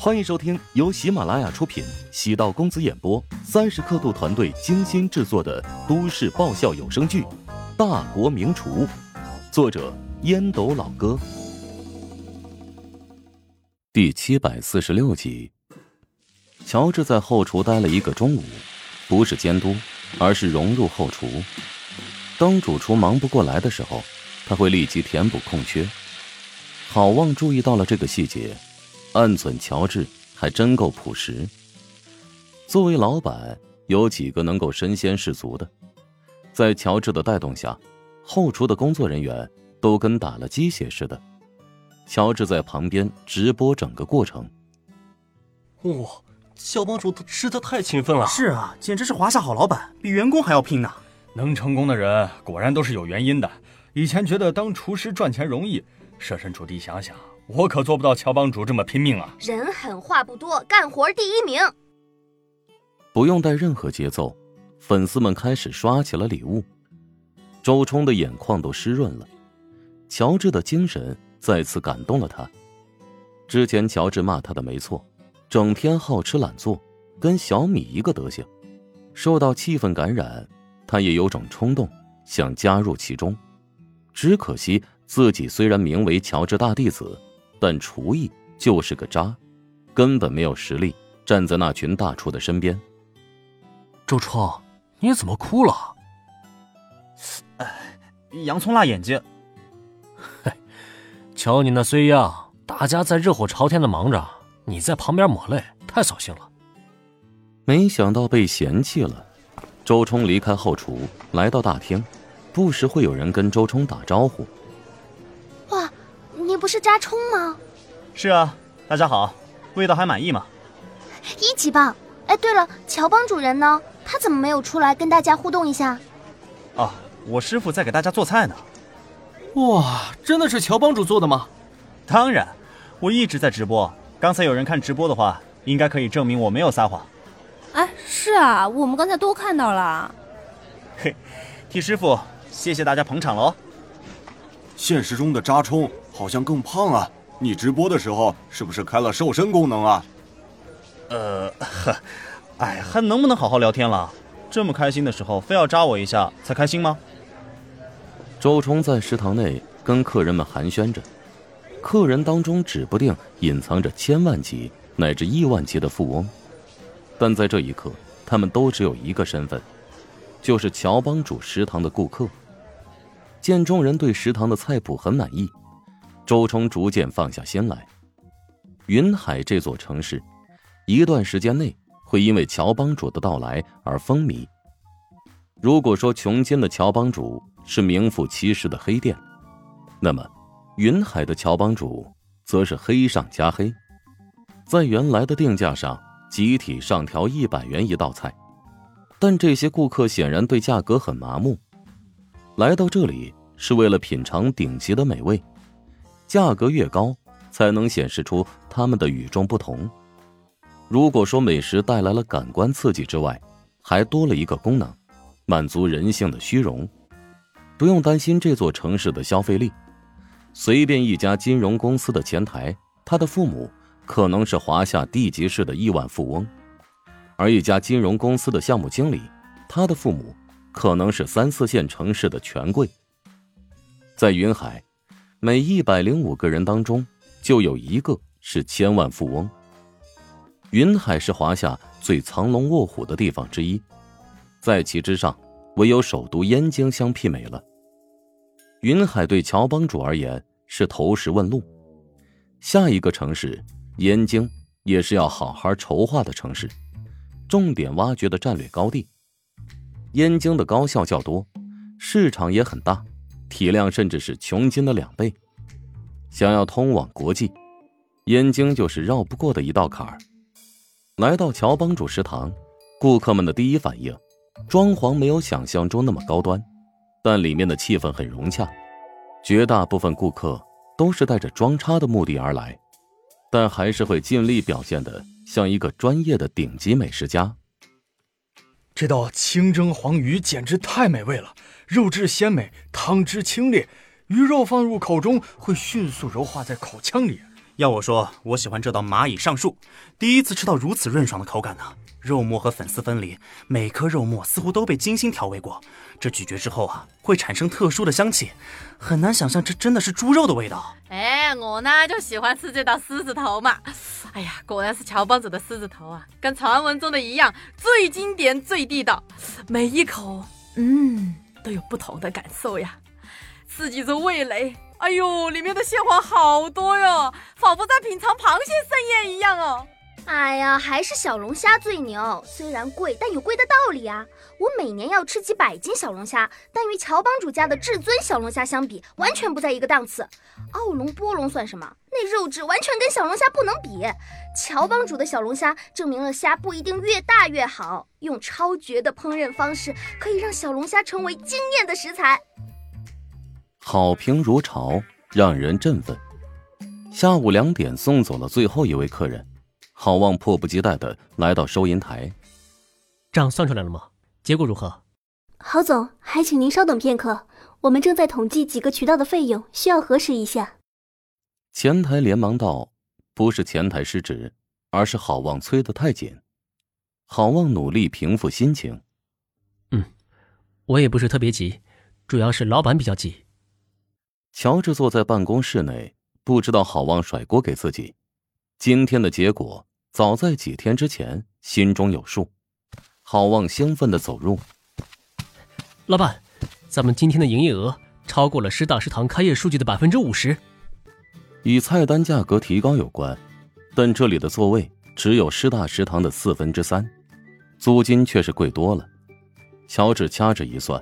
欢迎收听由喜马拉雅出品、喜道公子演播、三十刻度团队精心制作的都市爆笑有声剧《大国名厨》，作者烟斗老哥，第七百四十六集。乔治在后厨待了一个中午，不是监督，而是融入后厨。当主厨忙不过来的时候，他会立即填补空缺。郝望注意到了这个细节。暗忖乔治还真够朴实。作为老板，有几个能够身先士卒的？在乔治的带动下，后厨的工作人员都跟打了鸡血似的。乔治在旁边直播整个过程。哇，肖帮主吃的太勤奋了。是啊，简直是华夏好老板，比员工还要拼呢。能成功的人果然都是有原因的。以前觉得当厨师赚钱容易，设身处地想想。我可做不到乔帮主这么拼命啊！人狠话不多，干活第一名。不用带任何节奏，粉丝们开始刷起了礼物。周冲的眼眶都湿润了，乔治的精神再次感动了他。之前乔治骂他的没错，整天好吃懒做，跟小米一个德行。受到气氛感染，他也有种冲动想加入其中。只可惜自己虽然名为乔治大弟子。但厨艺就是个渣，根本没有实力站在那群大厨的身边。周冲，你怎么哭了？哎，洋葱辣眼睛。嘿，瞧你那衰样，大家在热火朝天的忙着，你在旁边抹泪，太扫兴了。没想到被嫌弃了。周冲离开后厨，来到大厅，不时会有人跟周冲打招呼。是扎冲吗？是啊，大家好，味道还满意吗？一级棒！哎，对了，乔帮主人呢？他怎么没有出来跟大家互动一下？啊，我师傅在给大家做菜呢。哇，真的是乔帮主做的吗？当然，我一直在直播。刚才有人看直播的话，应该可以证明我没有撒谎。哎，是啊，我们刚才都看到了。嘿，替师傅谢谢大家捧场喽。现实中的扎冲。好像更胖啊！你直播的时候是不是开了瘦身功能啊？呃，呵，哎，还能不能好好聊天了？这么开心的时候，非要扎我一下才开心吗？周冲在食堂内跟客人们寒暄着，客人当中指不定隐藏着千万级乃至亿万级的富翁，但在这一刻，他们都只有一个身份，就是乔帮主食堂的顾客。见众人对食堂的菜谱很满意。周冲逐渐放下心来。云海这座城市，一段时间内会因为乔帮主的到来而风靡。如果说穷奸的乔帮主是名副其实的黑店，那么云海的乔帮主则是黑上加黑，在原来的定价上集体上调一百元一道菜。但这些顾客显然对价格很麻木，来到这里是为了品尝顶级的美味。价格越高，才能显示出他们的与众不同。如果说美食带来了感官刺激之外，还多了一个功能，满足人性的虚荣，不用担心这座城市的消费力。随便一家金融公司的前台，他的父母可能是华夏地级市的亿万富翁；而一家金融公司的项目经理，他的父母可能是三四线城市的权贵。在云海。每一百零五个人当中，就有一个是千万富翁。云海是华夏最藏龙卧虎的地方之一，在其之上，唯有首都燕京相媲美了。云海对乔帮主而言是投石问路，下一个城市燕京也是要好好筹划的城市，重点挖掘的战略高地。燕京的高校较多，市场也很大。体量甚至是琼金的两倍，想要通往国际，燕京就是绕不过的一道坎儿。来到乔帮主食堂，顾客们的第一反应，装潢没有想象中那么高端，但里面的气氛很融洽。绝大部分顾客都是带着装叉的目的而来，但还是会尽力表现的像一个专业的顶级美食家。这道清蒸黄鱼简直太美味了，肉质鲜美，汤汁清冽，鱼肉放入口中会迅速柔化在口腔里，要我说，我喜欢这道蚂蚁上树，第一次吃到如此润爽的口感呢。肉末和粉丝分离，每颗肉末似乎都被精心调味过。这咀嚼之后啊，会产生特殊的香气，很难想象这真的是猪肉的味道。哎，我呢就喜欢吃这道狮子头嘛。哎呀，果然是乔帮主的狮子头啊，跟传闻中的一样，最经典、最地道，每一口，嗯，都有不同的感受呀，刺激着味蕾。哎呦，里面的蟹黄好多哟，仿佛在品尝螃蟹盛宴一样哦。哎呀，还是小龙虾最牛，虽然贵，但有贵的道理啊。我每年要吃几百斤小龙虾，但与乔帮主家的至尊小龙虾相比，完全不在一个档次。澳龙、波龙算什么？那肉质完全跟小龙虾不能比。乔帮主的小龙虾证明了虾不一定越大越好，用超绝的烹饪方式可以让小龙虾成为惊艳的食材。好评如潮，让人振奋。下午两点送走了最后一位客人。郝望迫不及待的来到收银台，账算出来了吗？结果如何？郝总，还请您稍等片刻，我们正在统计几个渠道的费用，需要核实一下。前台连忙道：“不是前台失职，而是郝望催得太紧。”郝望努力平复心情：“嗯，我也不是特别急，主要是老板比较急。”乔治坐在办公室内，不知道郝望甩锅给自己。今天的结果。早在几天之前，心中有数。郝望兴奋的走入。老板，咱们今天的营业额超过了师大食堂开业数据的百分之五十。与菜单价格提高有关，但这里的座位只有师大食堂的四分之三，租金却是贵多了。乔治掐指一算，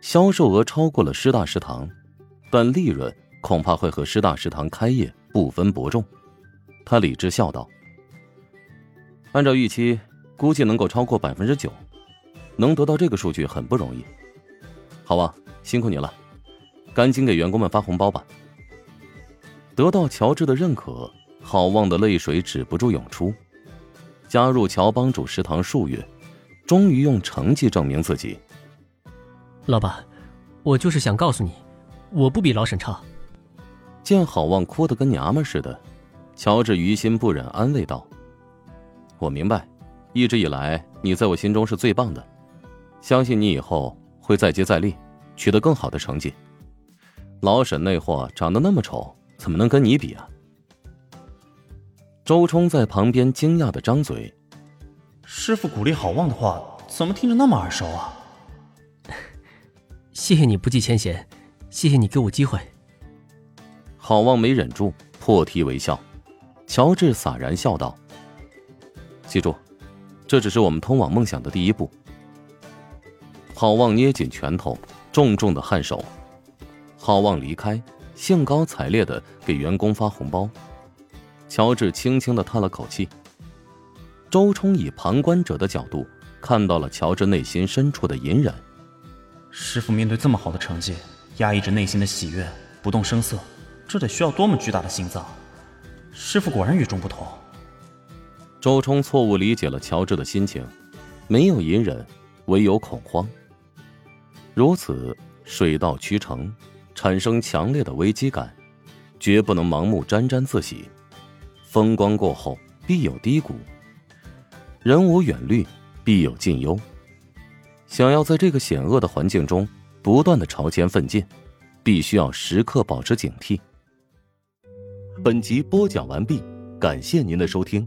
销售额超过了师大食堂，但利润恐怕会和师大食堂开业不分伯仲。他理智笑道。按照预期，估计能够超过百分之九，能得到这个数据很不容易。好啊，辛苦你了，赶紧给员工们发红包吧。得到乔治的认可，好望的泪水止不住涌出。加入乔帮主食堂数月，终于用成绩证明自己。老板，我就是想告诉你，我不比老沈差。见郝望哭得跟娘们似的，乔治于心不忍，安慰道。我明白，一直以来你在我心中是最棒的，相信你以后会再接再厉，取得更好的成绩。老沈那货长得那么丑，怎么能跟你比啊？周冲在旁边惊讶的张嘴：“师傅鼓励郝望的话，怎么听着那么耳熟啊？”谢谢你不计前嫌，谢谢你给我机会。郝望没忍住，破涕为笑。乔治洒然笑道。记住，这只是我们通往梦想的第一步。郝望捏紧拳头，重重的颔首。郝望离开，兴高采烈的给员工发红包。乔治轻轻的叹了口气。周冲以旁观者的角度看到了乔治内心深处的隐忍。师傅面对这么好的成绩，压抑着内心的喜悦，不动声色，这得需要多么巨大的心脏！师傅果然与众不同。周冲错误理解了乔治的心情，没有隐忍，唯有恐慌。如此水到渠成，产生强烈的危机感，绝不能盲目沾沾自喜。风光过后必有低谷，人无远虑，必有近忧。想要在这个险恶的环境中不断的朝前奋进，必须要时刻保持警惕。本集播讲完毕，感谢您的收听。